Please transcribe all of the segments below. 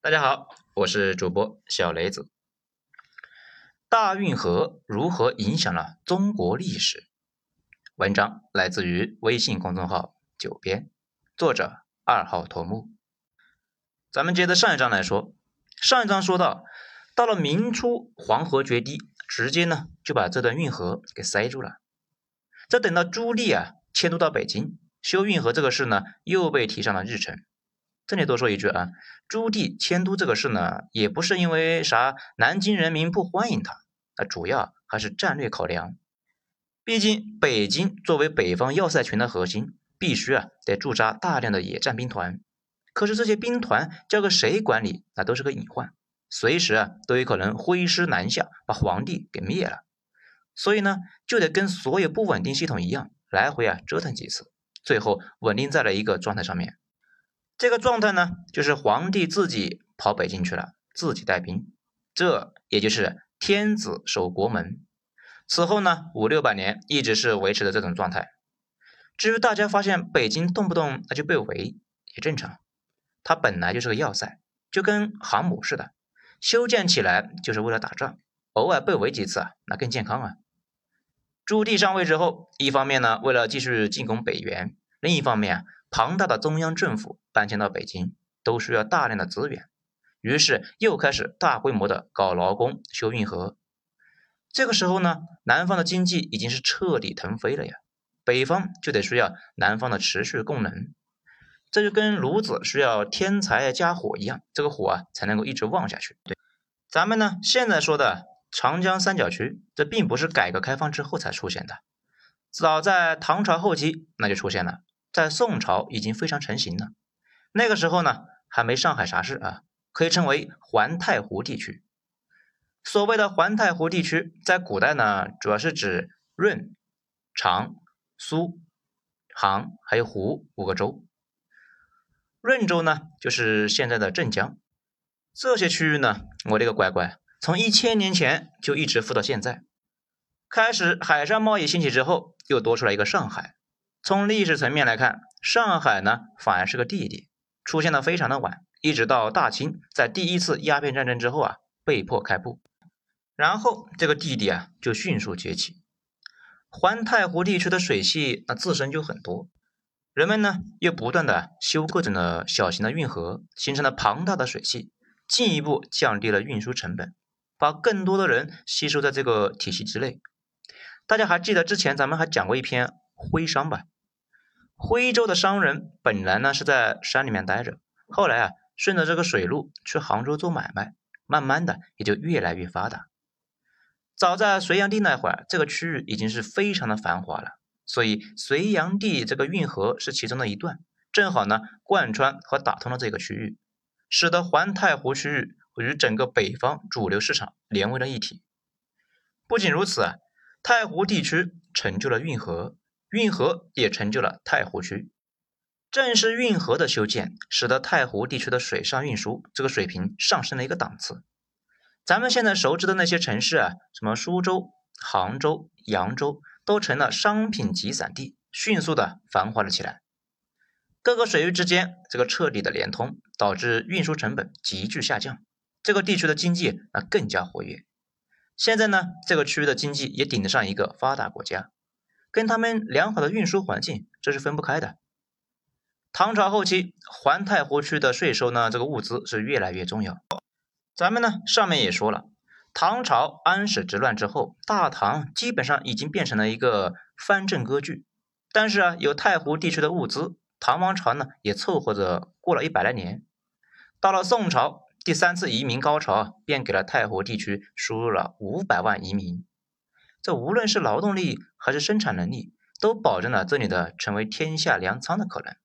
大家好，我是主播小雷子。大运河如何影响了中国历史？文章来自于微信公众号“九编”，作者二号头目。咱们接着上一章来说，上一章说到，到了明初，黄河决堤，直接呢就把这段运河给塞住了。再等到朱棣啊迁都到北京，修运河这个事呢又被提上了日程。这里多说一句啊，朱棣迁都这个事呢，也不是因为啥南京人民不欢迎他，那主要还是战略考量。毕竟北京作为北方要塞群的核心，必须啊得驻扎大量的野战兵团。可是这些兵团交给谁管理，那都是个隐患，随时啊都有可能挥师南下，把皇帝给灭了。所以呢，就得跟所有不稳定系统一样，来回啊折腾几次，最后稳定在了一个状态上面。这个状态呢，就是皇帝自己跑北京去了，自己带兵，这也就是天子守国门。此后呢，五六百年一直是维持的这种状态。至于大家发现北京动不动那就被围，也正常，它本来就是个要塞，就跟航母似的，修建起来就是为了打仗，偶尔被围几次啊，那更健康啊。朱棣上位之后，一方面呢，为了继续进攻北元，另一方面啊。庞大的中央政府搬迁到北京，都需要大量的资源，于是又开始大规模的搞劳工、修运河。这个时候呢，南方的经济已经是彻底腾飞了呀，北方就得需要南方的持续供能。这就跟炉子需要添柴加火一样，这个火啊才能够一直旺下去。对，咱们呢现在说的长江三角区，这并不是改革开放之后才出现的，早在唐朝后期那就出现了。在宋朝已经非常成型了，那个时候呢还没上海啥事啊，可以称为环太湖地区。所谓的环太湖地区，在古代呢主要是指润、长、苏、杭还有湖五个州。润州呢就是现在的镇江，这些区域呢，我的个乖乖，从一千年前就一直富到现在。开始海上贸易兴起之后，又多出来一个上海。从历史层面来看，上海呢反而是个弟弟，出现的非常的晚，一直到大清在第一次鸦片战争之后啊被迫开埠，然后这个弟弟啊就迅速崛起。环太湖地区的水系那自身就很多，人们呢又不断的修各种的小型的运河，形成了庞大的水系，进一步降低了运输成本，把更多的人吸收在这个体系之内。大家还记得之前咱们还讲过一篇。徽商吧，徽州的商人本来呢是在山里面待着，后来啊顺着这个水路去杭州做买卖，慢慢的也就越来越发达。早在隋炀帝那会儿，这个区域已经是非常的繁华了，所以隋炀帝这个运河是其中的一段，正好呢贯穿和打通了这个区域，使得环太湖区域与整个北方主流市场连为了一体。不仅如此啊，太湖地区成就了运河。运河也成就了太湖区，正是运河的修建，使得太湖地区的水上运输这个水平上升了一个档次。咱们现在熟知的那些城市啊，什么苏州、杭州、扬州，都成了商品集散地，迅速的繁华了起来。各个水域之间这个彻底的连通，导致运输成本急剧下降，这个地区的经济啊更加活跃。现在呢，这个区域的经济也顶得上一个发达国家。跟他们良好的运输环境，这是分不开的。唐朝后期，环太湖区的税收呢，这个物资是越来越重要。咱们呢上面也说了，唐朝安史之乱之后，大唐基本上已经变成了一个藩镇割据。但是啊，有太湖地区的物资，唐王朝呢也凑合着过了一百来年。到了宋朝，第三次移民高潮，便给了太湖地区输入了五百万移民。这无论是劳动力还是生产能力，都保证了这里的成为天下粮仓的可能。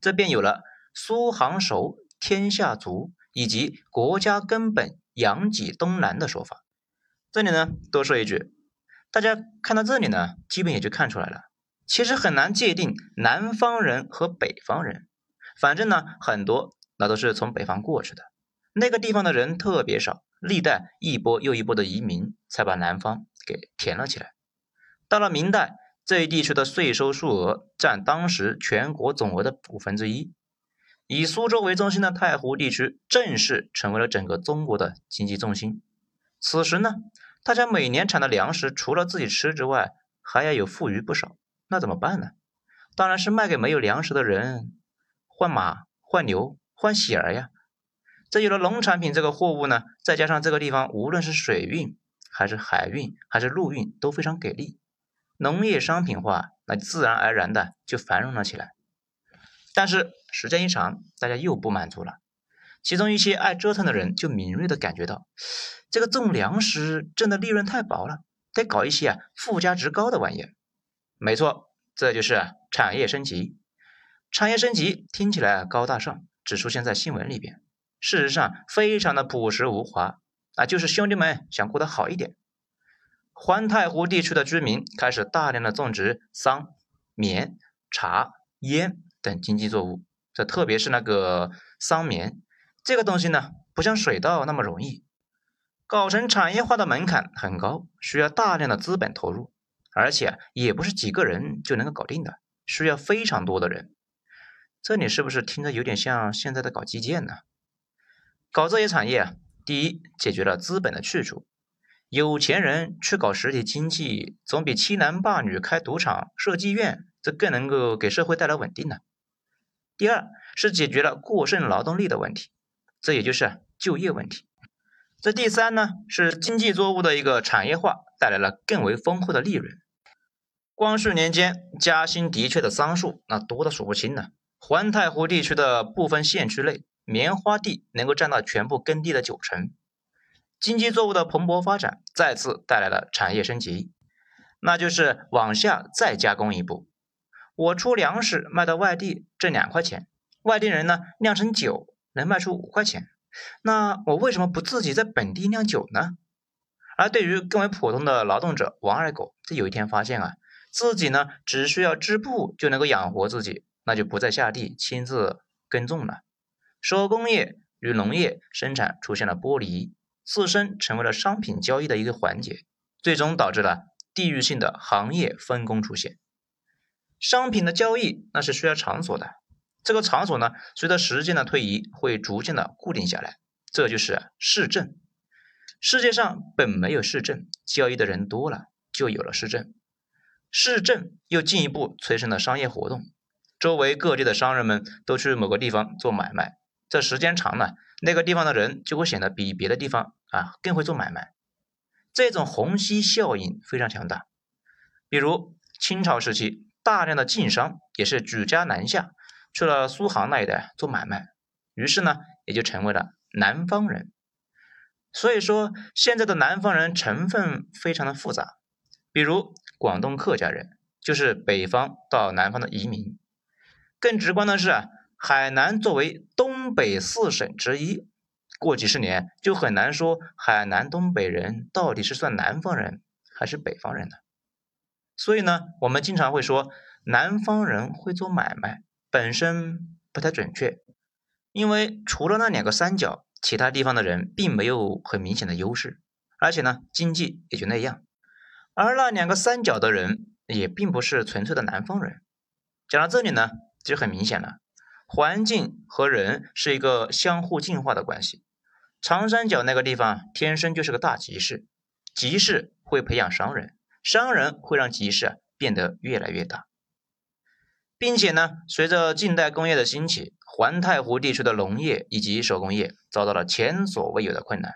这便有了“苏杭熟，天下足”以及“国家根本，养己东南”的说法。这里呢，多说一句，大家看到这里呢，基本也就看出来了。其实很难界定南方人和北方人，反正呢，很多那都是从北方过去的。那个地方的人特别少，历代一波又一波的移民，才把南方。给填了起来。到了明代，这一地区的税收数额占当时全国总额的五分之一。以苏州为中心的太湖地区正式成为了整个中国的经济重心。此时呢，大家每年产的粮食除了自己吃之外，还要有富余不少，那怎么办呢？当然是卖给没有粮食的人，换马、换牛、换喜儿呀。这有了农产品这个货物呢，再加上这个地方无论是水运还是海运还是陆运都非常给力，农业商品化，那自然而然的就繁荣了起来。但是时间一长，大家又不满足了。其中一些爱折腾的人就敏锐的感觉到，这个种粮食挣的利润太薄了，得搞一些啊附加值高的玩意儿。没错，这就是产业升级。产业升级听起来高大上，只出现在新闻里边，事实上非常的朴实无华啊，就是兄弟们想过得好一点。环太湖地区的居民开始大量的种植桑、棉、茶、烟。等经济作物，这特别是那个桑棉，这个东西呢，不像水稻那么容易，搞成产业化的门槛很高，需要大量的资本投入，而且也不是几个人就能够搞定的，需要非常多的人。这里是不是听着有点像现在的搞基建呢？搞这些产业，第一解决了资本的去处，有钱人去搞实体经济，总比欺男霸女、开赌场、设妓院，这更能够给社会带来稳定呢。第二是解决了过剩劳动力的问题，这也就是就业问题。这第三呢是经济作物的一个产业化，带来了更为丰厚的利润。光绪年间，嘉兴的确的桑树那多的数不清呢。环太湖地区的部分县区内，棉花地能够占到全部耕地的九成。经济作物的蓬勃发展，再次带来了产业升级，那就是往下再加工一步。我出粮食卖到外地挣两块钱，外地人呢酿成酒能卖出五块钱，那我为什么不自己在本地酿酒呢？而对于更为普通的劳动者王二狗，这有一天发现啊，自己呢只需要织布就能够养活自己，那就不再下地亲自耕种了。手工业与农业生产出现了剥离，自身成为了商品交易的一个环节，最终导致了地域性的行业分工出现。商品的交易那是需要场所的，这个场所呢，随着时间的推移会逐渐的固定下来，这就是市镇。世界上本没有市镇，交易的人多了，就有了市镇。市镇又进一步催生了商业活动，周围各地的商人们都去某个地方做买卖，这时间长了，那个地方的人就会显得比别的地方啊更会做买卖，这种虹吸效应非常强大。比如清朝时期。大量的晋商也是举家南下，去了苏杭那一带做买卖，于是呢，也就成为了南方人。所以说，现在的南方人成分非常的复杂，比如广东客家人，就是北方到南方的移民。更直观的是啊，海南作为东北四省之一，过几十年就很难说海南东北人到底是算南方人还是北方人了。所以呢，我们经常会说南方人会做买卖，本身不太准确，因为除了那两个三角，其他地方的人并没有很明显的优势，而且呢，经济也就那样。而那两个三角的人也并不是纯粹的南方人。讲到这里呢，就很明显了，环境和人是一个相互进化的关系。长三角那个地方天生就是个大集市，集市会培养商人。商人会让集市变得越来越大，并且呢，随着近代工业的兴起，环太湖地区的农业以及手工业遭到了前所未有的困难。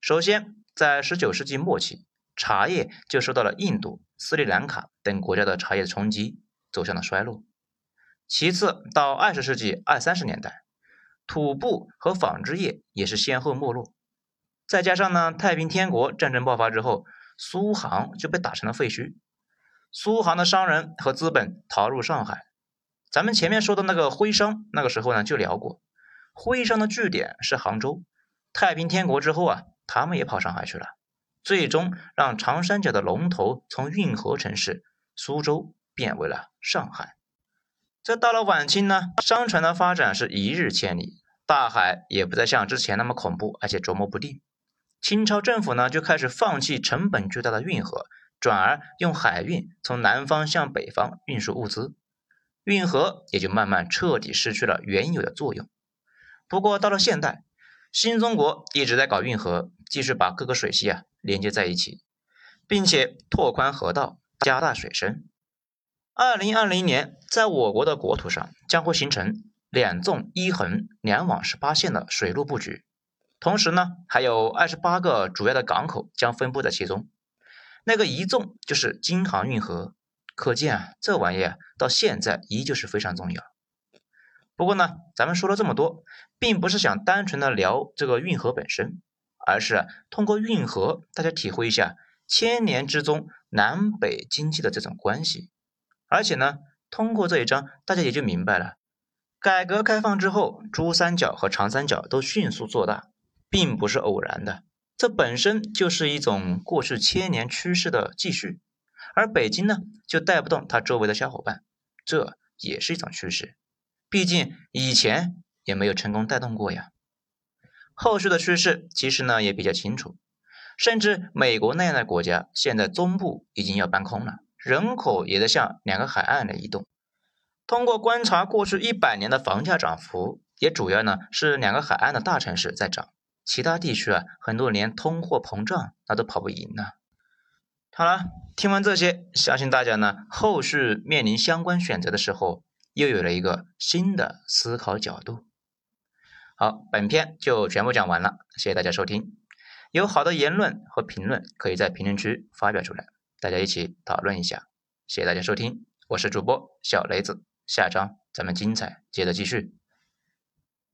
首先，在19世纪末期，茶叶就受到了印度、斯里兰卡等国家的茶叶冲击，走向了衰落。其次，到20世纪二三十年代，土布和纺织业也是先后没落。再加上呢，太平天国战争爆发之后。苏杭就被打成了废墟，苏杭的商人和资本逃入上海。咱们前面说的那个徽商，那个时候呢就聊过，徽商的据点是杭州。太平天国之后啊，他们也跑上海去了，最终让长三角的龙头从运河城市苏州变为了上海。这到了晚清呢，商船的发展是一日千里，大海也不再像之前那么恐怖，而且捉摸不定。清朝政府呢就开始放弃成本巨大的运河，转而用海运从南方向北方运输物资。运河也就慢慢彻底失去了原有的作用。不过到了现代，新中国一直在搞运河，继续把各个水系啊连接在一起，并且拓宽河道，加大水深。二零二零年，在我国的国土上将会形成两纵一横两网十八线的水路布局，同时呢，还有二十八个主要的港口将分布在其中。那个一纵就是京杭运河，可见啊，这玩意到现在依旧是非常重要。不过呢，咱们说了这么多，并不是想单纯的聊这个运河本身，而是通过运河，大家体会一下千年之中南北经济的这种关系。而且呢，通过这一章，大家也就明白了，改革开放之后，珠三角和长三角都迅速做大，并不是偶然的，这本身就是一种过去千年趋势的继续。而北京呢，就带不动它周围的小伙伴，这也是一种趋势，毕竟以前也没有成功带动过呀。后续的趋势其实呢也比较清楚，甚至美国那样的国家，现在中部已经要搬空了。人口也在向两个海岸来移动。通过观察过去一百年的房价涨幅，也主要呢是两个海岸的大城市在涨，其他地区啊很多连通货膨胀那都跑不赢呢。好了，听完这些，相信大家呢后续面临相关选择的时候，又有了一个新的思考角度。好，本篇就全部讲完了，谢谢大家收听。有好的言论和评论，可以在评论区发表出来。大家一起讨论一下，谢谢大家收听，我是主播小雷子，下章咱们精彩接着继续。